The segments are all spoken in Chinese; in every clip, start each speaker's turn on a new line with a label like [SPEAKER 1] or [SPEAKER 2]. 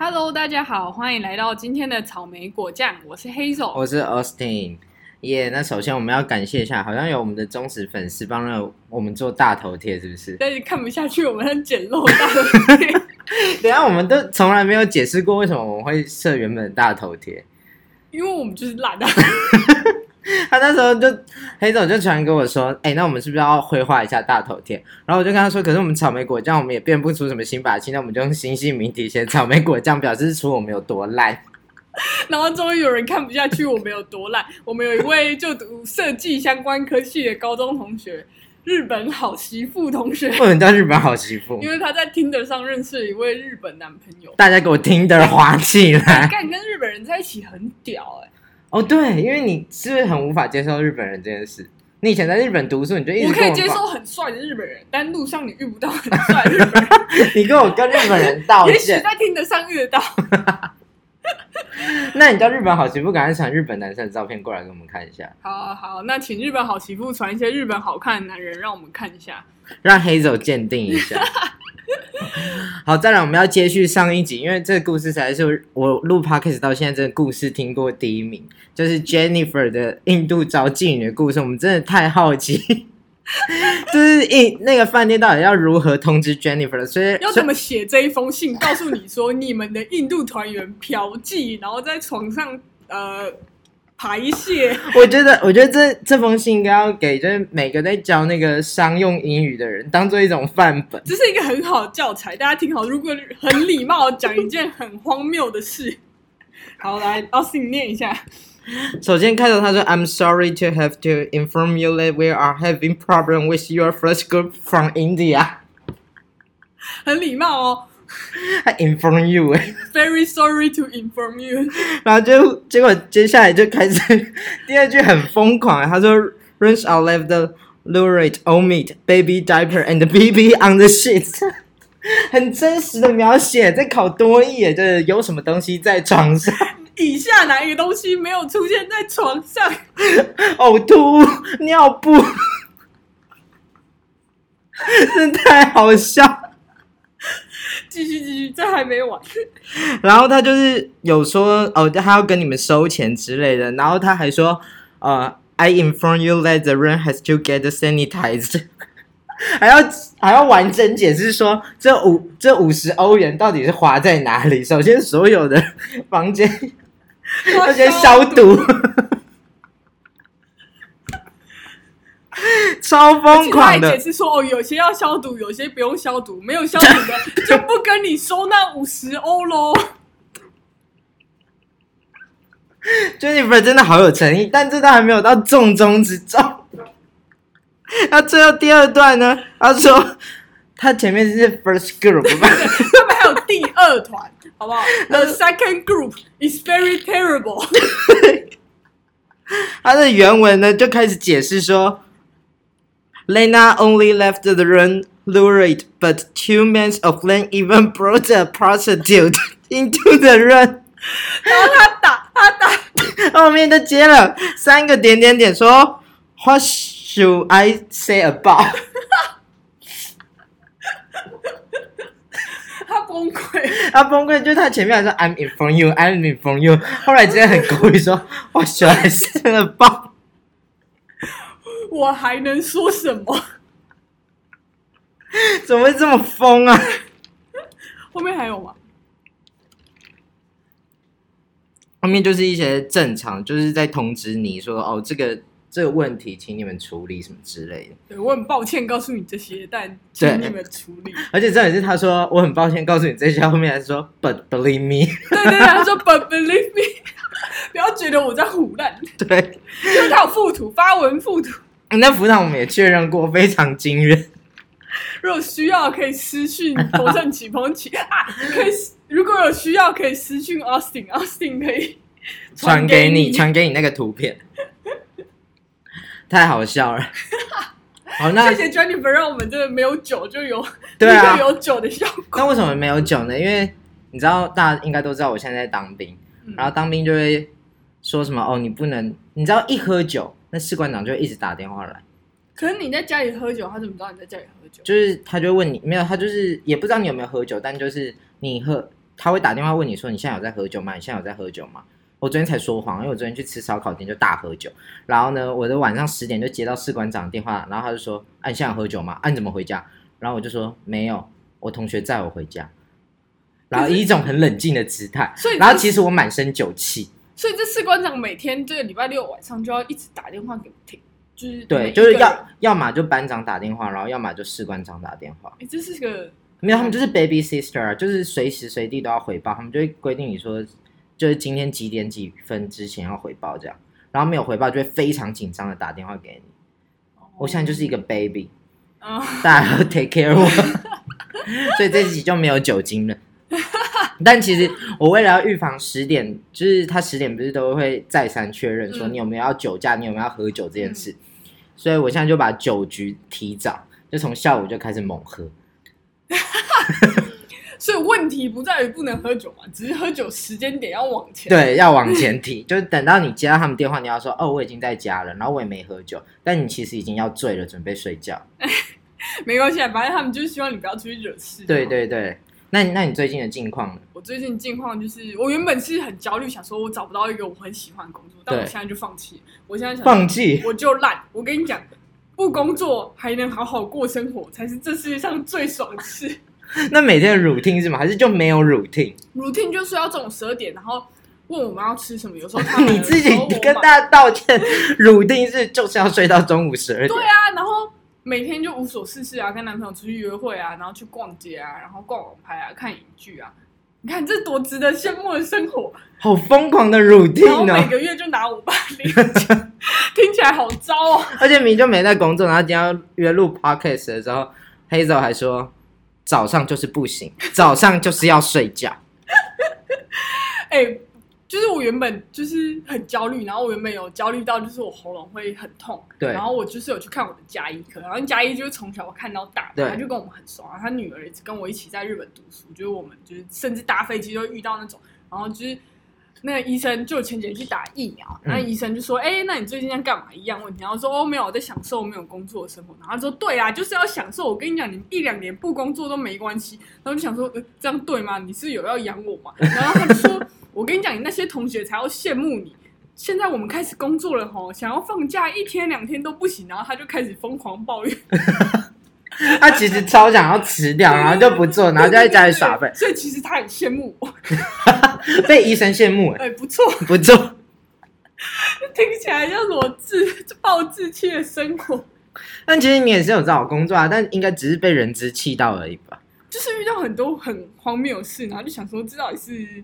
[SPEAKER 1] Hello，大家好，欢迎来到今天的草莓果酱，我是黑手。
[SPEAKER 2] 我是 Austin，耶、那首先我们要感谢一下，好像有我们的忠实粉丝帮了我们做大头贴，是不是？
[SPEAKER 1] 但是看不下去，我们很简陋大头贴。
[SPEAKER 2] 等下我们都从来没有解释过为什么我们会设原本的大头贴。
[SPEAKER 1] 因为我们就是懒啊。
[SPEAKER 2] 他那时候就黑总就传给我说：“哎、那我们是不是要绘画一下大头贴？”然后我就跟他说：“可是我们草莓果酱我们也变不出什么新把戏，那我们就用星系名体写草莓果酱，表示出我们有多烂。
[SPEAKER 1] 然后终于有人看不下去，我们有多烂。我们有一位就读设计相关科系的高中同学，日本好媳妇同学，
[SPEAKER 2] 不能叫日本好媳妇
[SPEAKER 1] 因，为他在 Tinder 上认识了一位日本男朋友。
[SPEAKER 2] 大家给我听的滑起来。
[SPEAKER 1] 干跟日本人在一起很屌哎、
[SPEAKER 2] 哦，对，因为你是不是很无法接受日本人这件事？你以前在日本读书，你就一直
[SPEAKER 1] 我可以接受很帅的日本人，但路上你遇不到很帅的日本人，
[SPEAKER 2] 你跟我跟日本人道
[SPEAKER 1] 也许。在 Tinder 上遇得到。
[SPEAKER 2] 那你叫日本好媳妇，赶快传日本男生的照片过来给我们看一下，
[SPEAKER 1] 好好好，那请日本好媳妇传一些日本好看的男人，让我们看一下。
[SPEAKER 2] 让黑手鉴定一下。好，再来我们要接续上一集，因为这个故事才是我录 podcast 到现在这个故事听过第一名，就是 Jennifer 的印度招妓女的故事，我们真的太好奇。就是印那个饭店到底要如何通知 Jennifer？所以
[SPEAKER 1] 要怎么写这一封信，告诉你说你们的印度团员嫖妓，然后在床上呃排泄？
[SPEAKER 2] 我觉得，我觉得这这封信应该要给就是每个在教那个商用英语的人当做一种范本。
[SPEAKER 1] 这是一个很好的教材，大家听好。如果很礼貌地讲一件很荒谬的事，好，来，Austin 念一下。
[SPEAKER 2] 首先开头他说，I'm sorry to have to inform you that we are having problem with your first group from India。
[SPEAKER 1] 很礼貌哦
[SPEAKER 2] 他 inform you 哎
[SPEAKER 1] ，，Very sorry to inform you。
[SPEAKER 2] 然后就结果接下来就开始第二句很疯狂，他说，Runs out left the lurid old meat, baby diaper and BB on the sheets。很真实的描写，在考多译耶，就是有什么东西在床上。
[SPEAKER 1] 以下哪一个东西没有出现在床上？
[SPEAKER 2] 呕吐、尿布，真的太好笑。
[SPEAKER 1] 继续继续，这还没完。
[SPEAKER 2] 然后他就是有说哦，他要跟你们收钱之类的，然后他还说呃，I inform you that the room has to get sanitized，还要还要完整解释说这五这五十欧元到底是花在哪里。首先，所有的房间 要先消毒，超疯狂的
[SPEAKER 1] 他解。释说，哦，有些要消毒，有些不用消毒，没有消毒的就不跟你收那五十欧喽。
[SPEAKER 2] Jennifer 真的好有诚意，但这都还没有到重中之重。那最后第二段呢？他说他前面是 first group 吧，
[SPEAKER 1] 他们还有第二团，好不好？The second group is very terrible。
[SPEAKER 2] 他的原文呢就开始解释说 ，Lena only left the room lurid, but two men of them even brought a prostitute into the room。
[SPEAKER 1] 然后他打他打，
[SPEAKER 2] 后面就接了三个点点点说，What should I say about？
[SPEAKER 1] 他崩溃。
[SPEAKER 2] 他崩溃，就是他前面还说 I'm in from you, I'm in from you，后来直接很故意说我喜欢生了爆，
[SPEAKER 1] 我还能说什么？
[SPEAKER 2] 怎么会这么疯啊？
[SPEAKER 1] 后面还有吗？
[SPEAKER 2] 后面就是一些正常，就是在通知你说哦，这个这个问题，请你们处理什么之类的。
[SPEAKER 1] 对我很抱歉告诉你这些，但
[SPEAKER 2] 对
[SPEAKER 1] 请你们处理。
[SPEAKER 2] 而且重点是他说我很抱歉告诉你这些，后面还说 But believe me，
[SPEAKER 1] 对对对，他说 But believe me，不要觉得我在胡乱，
[SPEAKER 2] 对，
[SPEAKER 1] 因为他有附图，发文附图。
[SPEAKER 2] 那辅导我们也确认过，非常惊人。
[SPEAKER 1] 如果需要可以私讯彭正起蓬起啊，可以如果有需要可以私讯 Austin，Austin 可以
[SPEAKER 2] 传给
[SPEAKER 1] 给
[SPEAKER 2] 你，传给你那个图片，太好笑了。好，那
[SPEAKER 1] 谢谢 Jennifer 让我们这个没有酒就有
[SPEAKER 2] 对啊
[SPEAKER 1] 有酒的效果。
[SPEAKER 2] 那为什么没有酒呢？因为你知道，大家应该都知道，我现在在当兵，
[SPEAKER 1] 嗯
[SPEAKER 2] 然后当兵就会说什么哦，你不能，你知道一喝酒，那士官长就一直打电话来，
[SPEAKER 1] 可是你在家里喝酒，他怎么知道你在家里喝酒？
[SPEAKER 2] 就是他就会问你，没有，他就是也不知道你有没有喝酒，但就是你喝他会打电话问你说你现在有在喝酒吗？你现在有在喝酒吗？我昨天才说谎，因为我昨天去吃烧烤店就大喝酒，然后呢，我的晚上十点就接到士官长的电话，然后他就说：“啊，你现在有喝酒吗？啊，你怎么回家？”然后我就说：“没有，我同学载我回家。”然后以一种很冷静的姿态，
[SPEAKER 1] 所以
[SPEAKER 2] 然后其实我满身酒气，
[SPEAKER 1] 所以这士官长每天这个礼拜六晚上就要一直打电话给听，就是
[SPEAKER 2] 对，就是要。要么就班长打电话，然后要么就士官长打电话。
[SPEAKER 1] 哎，这是个
[SPEAKER 2] 没有，他们就是 baby sister，啊就是随时随地都要回报，他们就会规定你说，就是今天几点几分之前要回报这样，然后没有回报就会非常紧张的打电话给你。我现在就是一个 baby，
[SPEAKER 1] 啊，
[SPEAKER 2] 大家要 take care 我，所以这集就没有酒精了。但其实我为了要预防十点，就是他十点不是都会再三确认说
[SPEAKER 1] 嗯
[SPEAKER 2] 你有没有要酒驾，你有没有要喝酒这件事，所以我现在就把酒局提早，就从下午就开始猛喝。
[SPEAKER 1] 所以问题不在于不能喝酒嘛，只是喝酒时间点要往前。，
[SPEAKER 2] 对，要往前提，就是等到你接到他们电话，你要说哦，我已经在家了，然后我也没喝酒，但你其实已经要醉了，准备睡觉。
[SPEAKER 1] 没关系，啊，反正他们就是希望你不要出去惹事。
[SPEAKER 2] 对，对对，那你那你最近的近况呢？
[SPEAKER 1] 我最近近况就是，我原本是很焦虑，想说我找不到一个我很喜欢的工作，但我现在就放弃。我现在想
[SPEAKER 2] 放弃？
[SPEAKER 1] 我就烂。我跟你讲，不工作还能好好过生活，才是这世界上最爽的事。
[SPEAKER 2] 那每天的 routine 是吗？还是就没有
[SPEAKER 1] routine？routine 就睡到中午十二点，然后问我们要吃什么。有时候他
[SPEAKER 2] 你自己跟大家道歉，routine 是就是要睡到中午十二点。
[SPEAKER 1] 对啊，然后每天就无所事事啊，跟男朋友出去约会啊，然后去逛街啊，然后逛网拍啊，看影剧啊。你看这多值得羡慕的生活，
[SPEAKER 2] 好疯狂的
[SPEAKER 1] 然后
[SPEAKER 2] routine 哦！
[SPEAKER 1] 每个月就拿五百零，听起来好糟哦。
[SPEAKER 2] 而且明明就没在工作，然后今天要约录 podcast 的时候，Hazel 还说早上就是不行，早上就是要睡觉。
[SPEAKER 1] 哎、就是我原本就是很焦虑，然后我原本有焦虑到就是我喉咙会很痛，
[SPEAKER 2] 对
[SPEAKER 1] 然后我就是有去看我的加医科，然后加医就是从小看到大，
[SPEAKER 2] 对
[SPEAKER 1] 他就跟我们很熟啊，他女儿也是跟我一起在日本读书，就是我们就是甚至搭飞机都遇到那种，然后就是。那个医生就前几天去打疫苗，
[SPEAKER 2] 嗯
[SPEAKER 1] 然后医生就说：“哎、那你最近在干嘛？”一样问题，然后说：“哦，没有，我在享受没有工作的生活。”然后他说：“对啊，就是要享受。我跟你讲，你一两年不工作都没关系。”然后就想说：“呃，这样对吗？你是有要养我吗？”然后他就说：“我跟你讲，你那些同学才要羡慕你。现在我们开始工作了吼，想要放假一天两天都不行。”然后他就开始疯狂抱怨，
[SPEAKER 2] 他其实超想要辞掉，然后就不做，然后就在家里耍废，
[SPEAKER 1] 所以其实他很羡慕我，
[SPEAKER 2] 被医生羡慕哎，
[SPEAKER 1] 哎，不错，
[SPEAKER 2] 不错。
[SPEAKER 1] 听起来像什么自暴自弃的生活。
[SPEAKER 2] 但其实你也是有找工作啊，但应该只是被人资气到而已吧？
[SPEAKER 1] 就是遇到很多很荒谬的事，然后就想说这到底是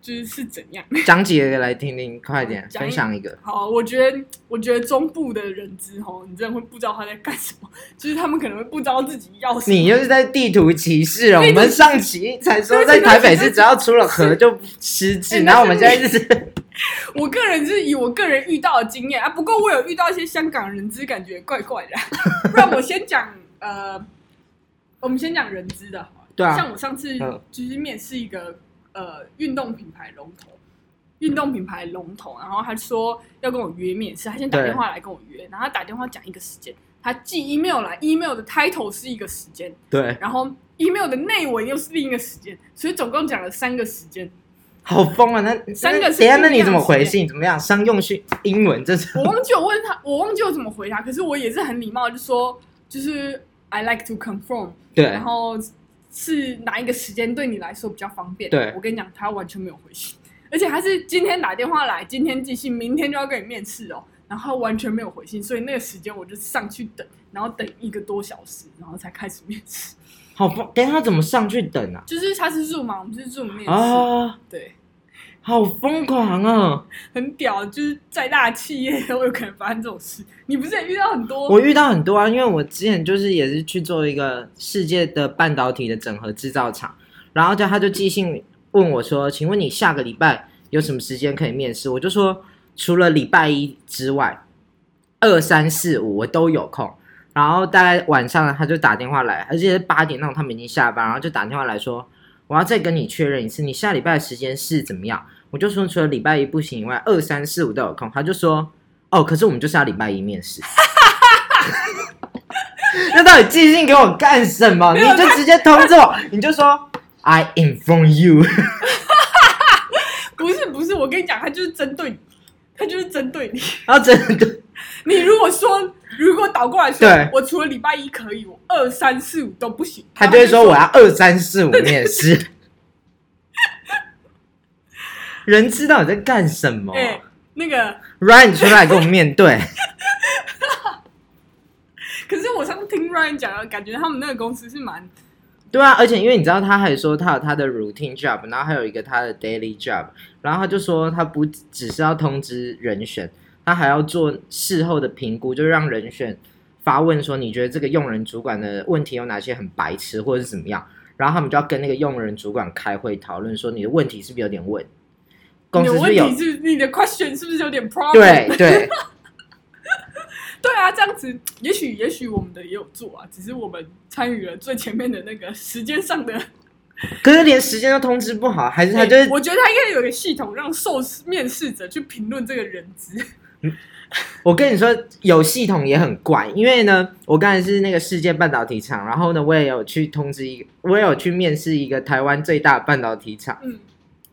[SPEAKER 1] 就是是怎样？
[SPEAKER 2] 讲几个来听听，快点分享一个。
[SPEAKER 1] 好，我觉得我觉得中部的人资吼，你真的会不知道他在干什么，就是他们可能会不知道自己要什么。
[SPEAKER 2] 你又是在地图歧视了。我们上期才说在台北市只要出了河就失智，
[SPEAKER 1] 哎
[SPEAKER 2] 然后我们现在就是
[SPEAKER 1] 我个人是以我个人遇到的经验啊，不过我有遇到一些香港人资，感觉怪怪的。不然我先讲呃，我们先讲人资的好了。
[SPEAKER 2] 对啊
[SPEAKER 1] 像我上次
[SPEAKER 2] 嗯
[SPEAKER 1] 就是面试一个呃运动品牌龙头，运动品牌龙头，然后他说要跟我约面试，他先打电话来跟我约，然后他打电话讲一个时间，他寄 email 来，email 的 title 是一个时间，
[SPEAKER 2] 对，
[SPEAKER 1] 然后 email 的内文又是另一个时间，所以总共讲了三个时间。
[SPEAKER 2] 好疯啊！那
[SPEAKER 1] 三个是
[SPEAKER 2] 那等下，
[SPEAKER 1] 不一样
[SPEAKER 2] 那你怎么回信？怎么样？商用训英文这是
[SPEAKER 1] 我忘记我问他，我忘记我怎么回他，可是我也是很礼貌，就说就是 I like to confirm，
[SPEAKER 2] 对
[SPEAKER 1] 然后是哪一个时间对你来说比较方便？
[SPEAKER 2] 对
[SPEAKER 1] 我跟你讲，他完全没有回信，而且他是今天打电话来，今天寄信，明天就要跟你面试哦，然后完全没有回信，所以那个时间我就上去等，然后等一个多小时，然后才开始面试。
[SPEAKER 2] 好不。等一下怎么上去等啊？
[SPEAKER 1] 就是他是 Zoom 嘛，我们是 Zoom 面试，
[SPEAKER 2] 啊，
[SPEAKER 1] 对，
[SPEAKER 2] 好疯狂啊！
[SPEAKER 1] 很屌，就是再大的企业都有可能发生这种事。你不是也遇到很多？
[SPEAKER 2] 我遇到很多啊，因为我之前就是也是去做一个世界的半导体的整合制造厂，然后就他就寄信问我说：“请问你下个礼拜有什么时间可以面试？”我就说除了礼拜一之外，二三四五我都有空。然后大概晚上他就打电话来，而且是八点那种他们已经下班，然后就打电话来说：“我要再跟你确认一次，你下礼拜的时间是怎么样？”我就说除了礼拜一不行以外，二三四五都有空。他就说：“哦，可是我们就是要礼拜一面试。”那到底寄信给我干什么？你就直接通知我，你就说 I inform you。
[SPEAKER 1] 不是不是，我跟你讲，他就是针对你，他就是针对你。
[SPEAKER 2] 然后针对，
[SPEAKER 1] 你如果说，如果倒过来说
[SPEAKER 2] 对，
[SPEAKER 1] 我除了礼拜一可以，我二三四五都不行，
[SPEAKER 2] 他就会说我要二三四五面试。人知道你在干什么
[SPEAKER 1] 哎、那个
[SPEAKER 2] ，，Ryan 出来跟我面对。
[SPEAKER 1] 可是我上次听 Ryan 讲了，感觉他们那个公司是蛮
[SPEAKER 2] 对啊，而且因为你知道，他还说他有他的 routine job，然后还有一个他的 daily job，然后他就说他不只是要通知人选，他还要做事后的评估，就让人选发问说你觉得这个用人主管的问题有哪些很白痴或者是怎么样，然后他们就要跟那个用人主管开会讨论说你的问题是不是有点问，公司是有
[SPEAKER 1] 问题是你的 question 是不是有点 problem？
[SPEAKER 2] 对对
[SPEAKER 1] 对 啊，这样子，也许也许我们的也有做啊，只是我们参与了最前面的那个时间上的。
[SPEAKER 2] 可是连时间都通知不好，还是他就是
[SPEAKER 1] 我觉得他应该有一个系统，让受面试者去评论这个人资。
[SPEAKER 2] 我跟你说，有系统也很怪，因为呢，我刚才是那个世界半导体厂，然后呢，我也有去通知一个，我也有去面试一个台湾最大的半导体厂，
[SPEAKER 1] 嗯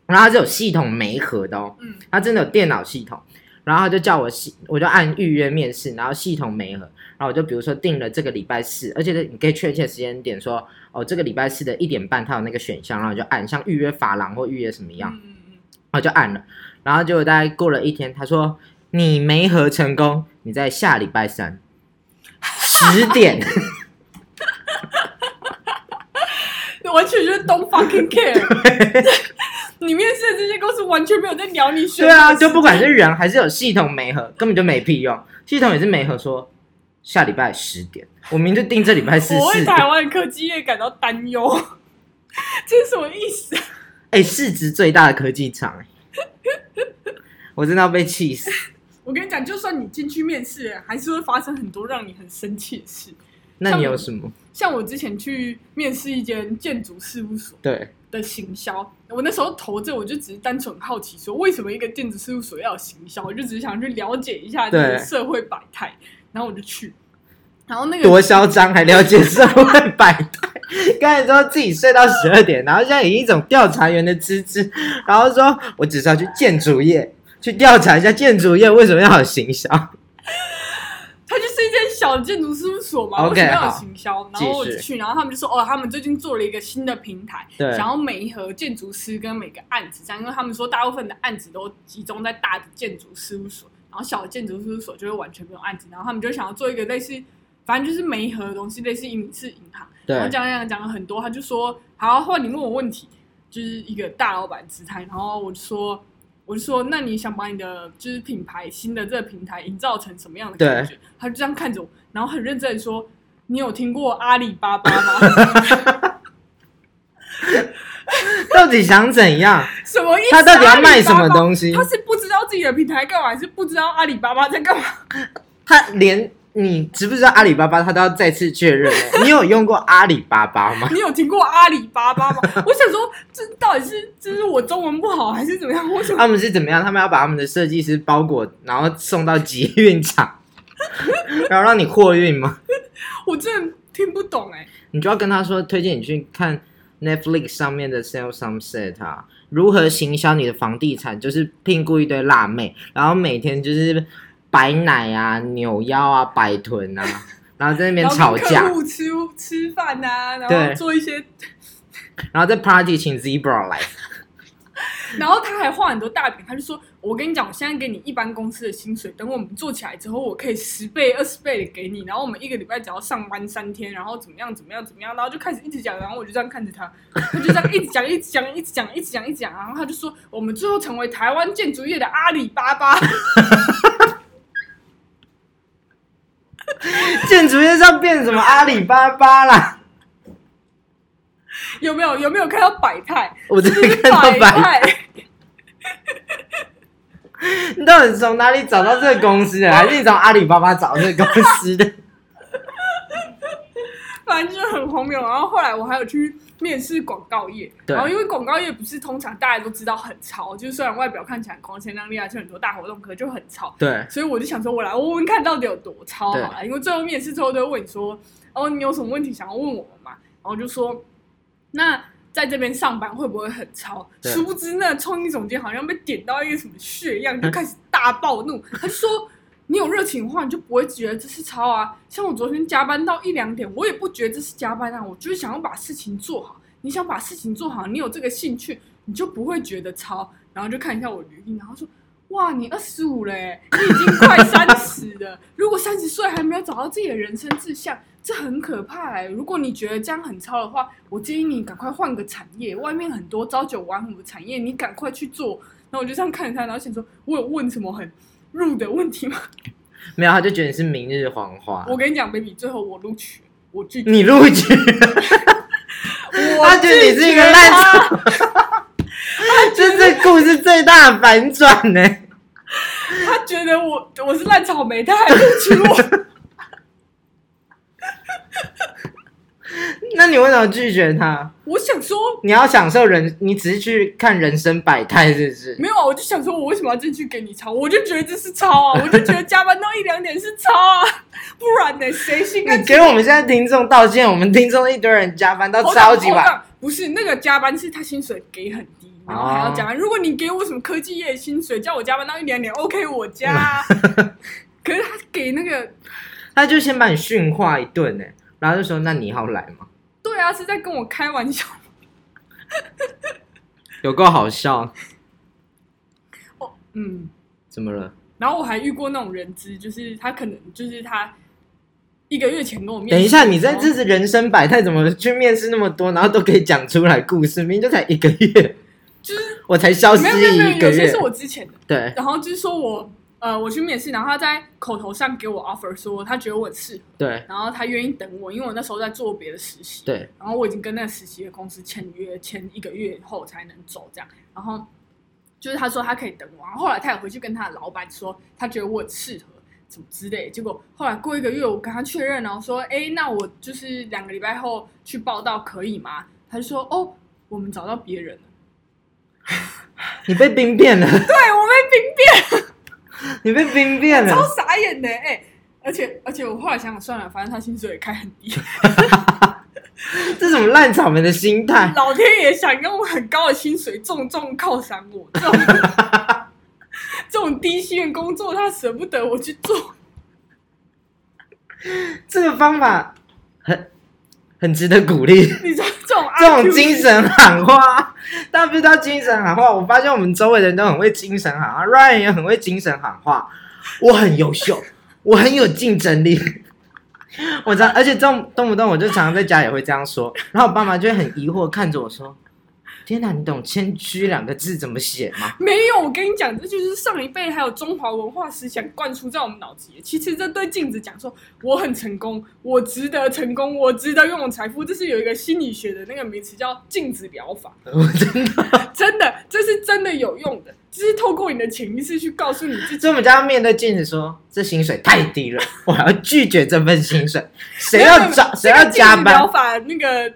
[SPEAKER 2] 然后它是有系统媒合的哦，
[SPEAKER 1] 嗯
[SPEAKER 2] 它真的有电脑系统，然后他就叫我系，我就按预约面试，然后系统没合，然后我就比如说定了这个礼拜四，而且你可以确切时间点说，哦，这个礼拜四的一点半它有那个选项，然后就按像预约发廊或预约什么样，
[SPEAKER 1] 嗯嗯嗯，
[SPEAKER 2] 我就按了，然后结果大概过了一天，他说你没合成功，你在下礼拜三十点，
[SPEAKER 1] 完全就是 don't fucking care。你面试的这些公司完全没有在鸟你选。
[SPEAKER 2] 对啊，就不管是人还是有系统没合，根本就没屁用，系统也是没合说下礼拜十点，我明就定这礼拜四
[SPEAKER 1] 我为台湾科技业感到担忧，这是什么意思啊？
[SPEAKER 2] 哎、市值最大的科技厂、哎我真的要被气死。
[SPEAKER 1] 我跟你讲，就算你进去面试，还是会发生很多让你很生气的事。
[SPEAKER 2] 那你有什么？
[SPEAKER 1] 像我之前去面试一间建筑事务所
[SPEAKER 2] 对，
[SPEAKER 1] 的行销，我那时候投这，我就只是单纯好奇说，为什么一个电子事务所要有行销？我就只是想去了解一下这个社会百态，然后我就去，然后那个
[SPEAKER 2] 多嚣张，还了解社会百态。刚才说自己睡到十二点，然后现在以一种调查员的资质，然后说我只是要去建筑业去调查一下建筑业为什么要有行销。
[SPEAKER 1] 小的建筑事务所嘛为什么要有行销？然后我就去，然后他们就说，哦，他们最近做了一个新的平台，想要每一盒建筑师跟每个案子这样，因为他们说大部分的案子都集中在大的建筑事务所，然后小的建筑事务所就会完全没有案子，然后他们就想要做一个类似，反正就是每一盒的东西，类似影视银行。然后
[SPEAKER 2] 对，
[SPEAKER 1] 讲讲讲了很多，他就说好，换你问我问题，就是一个大老板姿态。然后我就说，我就说，那你想把你的就是品牌新的这个平台营造成什么样的感觉？他就这样看着我，然后很认真的说，你有听过阿里巴巴吗？
[SPEAKER 2] 到底想怎样？
[SPEAKER 1] 什么意思？
[SPEAKER 2] 他到底要卖什么
[SPEAKER 1] 西？
[SPEAKER 2] 东西
[SPEAKER 1] 他？是不知道自己的平台干嘛，还是不知道阿里巴巴在干嘛？
[SPEAKER 2] 他连你知不知道阿里巴巴，他都要再次确认。你有用过阿里巴巴吗？
[SPEAKER 1] 你有听过阿里巴巴吗？我想说，这到底是这是我中文不好，还是怎么样？为什么？
[SPEAKER 2] 他们是怎么样？他们要把他们的设计师包裹，然后送到集运厂，然后让你货运吗？
[SPEAKER 1] 我真的听不懂哎、
[SPEAKER 2] 你就要跟他说，推荐你去看 Netflix 上面的 Sell Sunset 啊，如何行销你的房地产，就是聘雇一堆辣妹，然后每天就是摆奶啊、扭腰啊、摆臀啊，然后在那边吵架，
[SPEAKER 1] 户吃吃饭啊，然后做一些，
[SPEAKER 2] 然后在 party 请 Zebra 来，
[SPEAKER 1] 然后他还画很多大饼，他就说：“我跟你讲，我现在给你一般公司的薪水，等我们做起来之后，我可以十倍、二十倍的给你。然后我们一个礼拜只要上班三天，然后怎么样怎么样怎么样，然后就开始一直讲，然后我就这样看着他，他就这样一直讲、一直讲、一直讲、一直讲、一直讲，然后他就说，我们最后成为台湾建筑业的阿里巴巴。
[SPEAKER 2] 建筑业上变什么阿里巴巴啦？
[SPEAKER 1] 有没有？有没有看到百态？
[SPEAKER 2] 我真
[SPEAKER 1] 就是
[SPEAKER 2] 的看到
[SPEAKER 1] 百
[SPEAKER 2] 白，
[SPEAKER 1] 态。
[SPEAKER 2] 你到底从哪里找到这个公司的？还是你从阿里巴巴找这个公司的？
[SPEAKER 1] 反正就是很荒谬。然后后来我还有去面试广告业，然后因为广告业不是通常大家都知道很潮，就是虽然外表看起来光鲜亮丽啊，就很多大活动，可就很潮。
[SPEAKER 2] 对，
[SPEAKER 1] 所以我就想说，我来问问看到底有多潮好了。因为最后面试之后都会问你说，哦，你有什么问题想要问我们嘛？然后就说，那在这边上班会不会很
[SPEAKER 2] 潮？
[SPEAKER 1] 殊不知那创意总监好像被点到一个什么穴样，就开始大暴怒。他就说：“你有热情的话，你就不会觉得这是超啊。像我昨天加班到一两点，我也不觉得这是加班啊，我就是想要把事情做好。你想把事情做好，你有这个兴趣，你就不会觉得超。然后就看一下我履历，然后说。”哇，你二十五嘞，你已经快三十了。如果三十岁还没有找到自己的人生志向，这很可怕哎。如果你觉得这样很超的话，我建议你赶快换个产业，外面很多朝九晚五的产业，你赶快去做。然后我就这样看着他，然后想说，我有问什么很入的问题吗？
[SPEAKER 2] 没有，他就觉得你是明日黄花。
[SPEAKER 1] 我跟你讲，baby，最后我录取，我拒绝，
[SPEAKER 2] 你录取，他觉得你是一个烂
[SPEAKER 1] 草。
[SPEAKER 2] 草，这是故事最大的反转呢。
[SPEAKER 1] 他觉得我我是烂草莓，他还录取我。
[SPEAKER 2] 那你为什么拒绝他？
[SPEAKER 1] 我想说，
[SPEAKER 2] 你要享受人，你只是去看人生百态，是不是？
[SPEAKER 1] 没有啊，我就想说，我为什么要进去给你抄？我就觉得这是抄啊，我就觉得加班到一两点是抄啊，不然呢，谁心甘
[SPEAKER 2] 你给我们现在听众道歉，我们听众一堆人加班到超级晚。
[SPEAKER 1] 不是那个加班是他薪水给很低，然后还要加班。如果你给我什么科技业的薪水，叫我加班到一两点，OK，我加啊。可是他给那个，
[SPEAKER 2] 他就先把你训话一顿呢，然后就说：“那你要来吗
[SPEAKER 1] 对啊，是在跟我开玩笑。”
[SPEAKER 2] 有够好笑，
[SPEAKER 1] 哦，嗯。
[SPEAKER 2] 怎么了？
[SPEAKER 1] 然后我还遇过那种人资，就是他可能就是他一个月前跟我面。
[SPEAKER 2] 等一下，你在这是人生百态，怎么去面试那么多，然后都可以讲出来故事？明明就才一个月，
[SPEAKER 1] 就是
[SPEAKER 2] 我才消失
[SPEAKER 1] 没有没有没有，
[SPEAKER 2] 一个月
[SPEAKER 1] 有些是。我之前的。
[SPEAKER 2] 对，
[SPEAKER 1] 然后就是说我呃我去面试，然后他在口头上给我 offer 说他觉得我很适合，
[SPEAKER 2] 对，
[SPEAKER 1] 然后他愿意等我，因为我那时候在做别的实习。
[SPEAKER 2] 对，
[SPEAKER 1] 然后我已经跟那个实习的公司签约，签一个月后才能走这样。然后就是他说他可以等我，然后后来他也回去跟他的老板说，他觉得我很适合。怎么之类的，结果后来过一个月，我跟他确认，然后说，哎，那我就是两个礼拜后去报道可以吗？他就说，哦，我们找到别人了。
[SPEAKER 2] 你被兵变了，
[SPEAKER 1] 对我被兵
[SPEAKER 2] 你被兵变
[SPEAKER 1] 了，超。傻眼的，哎，而且而且我后来想想算了，反正他薪水也开很低，
[SPEAKER 2] 这什么烂草莓的心态？
[SPEAKER 1] 老天爷想用很高的薪水重重犒赏我，这种 这种低薪的工作，他舍不得我去做。
[SPEAKER 2] 这个方法很很值得鼓励。
[SPEAKER 1] 你说这种
[SPEAKER 2] 这种精神喊话，大家不知道精神喊话。我发现我们周围的人都很会精神喊话，Ryan 也很会精神喊话。我很优秀，我很有竞争力。我知道，而且动动不动我就常常在家也会这样说，然后我爸妈就会很疑惑看着我说：“天哪，你懂‘谦虚’两个字怎么写吗
[SPEAKER 1] 没有，我跟你讲，这就是上一辈还有中华文化思想灌输在我们脑子里。其实这对镜子讲说，我很成功，我值得成功，我值得拥有财富，这是有一个心理学的那个名词叫镜子疗法。”
[SPEAKER 2] 我真的，
[SPEAKER 1] 真的，这是真的有用的，就是透过你的潜意识去告诉你自己
[SPEAKER 2] 所以我们就要面对镜子说：“这薪水太低了，我还要拒绝这份薪水。谁要找谁要加班
[SPEAKER 1] 疗？法那个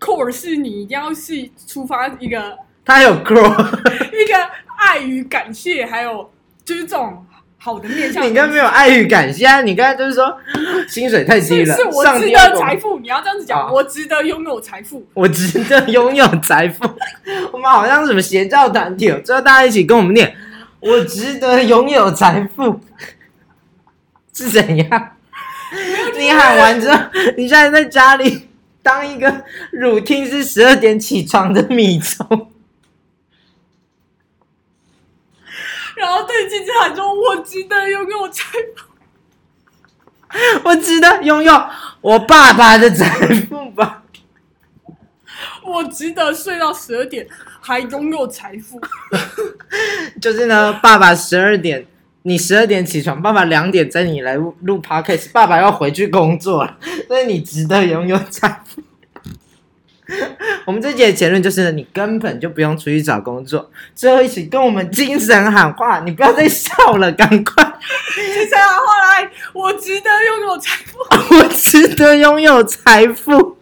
[SPEAKER 1] core 是你一定要是出发一个
[SPEAKER 2] 他有 core，。”
[SPEAKER 1] 一个爱与感谢，还有就是这种好的面向。
[SPEAKER 2] 你刚刚没有爱与感谢啊，你刚才就是说薪水太低了，
[SPEAKER 1] 是是我值得财富，你要这样子讲，
[SPEAKER 2] 啊
[SPEAKER 1] 我值得拥有财富。
[SPEAKER 2] 我值得拥有财富。我们好像什么邪教团体哦，最后大家一起跟我们念：我值得拥有财富，是怎样？你喊完之后，你现在在家里当一个乳听是十二点起床的米虫，
[SPEAKER 1] 然后对镜子喊说：“我值得拥有财富。
[SPEAKER 2] 我值得拥有我爸爸的财富吧？
[SPEAKER 1] 我值得睡到十二点还拥有财富。
[SPEAKER 2] 就是呢，爸爸十二点，你十二点起床，爸爸两点在你来录录 podcast，爸爸要回去工作了，所以你值得拥有财富。我们这节的结论就是，你根本就不用出去找工作，最后一起跟我们精神喊话，你不要再笑了，赶快！
[SPEAKER 1] 精神喊话来，我值得拥有财富。
[SPEAKER 2] 我值得拥有财富。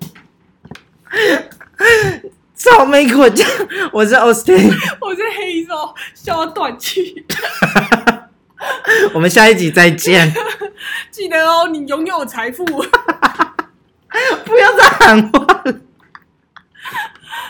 [SPEAKER 2] 草莓果酱，我是 Austin，
[SPEAKER 1] 我是黑手，笑到断气。
[SPEAKER 2] 我们下一集再见，
[SPEAKER 1] 记得哦，你拥有财富。
[SPEAKER 2] 不要再喊话了。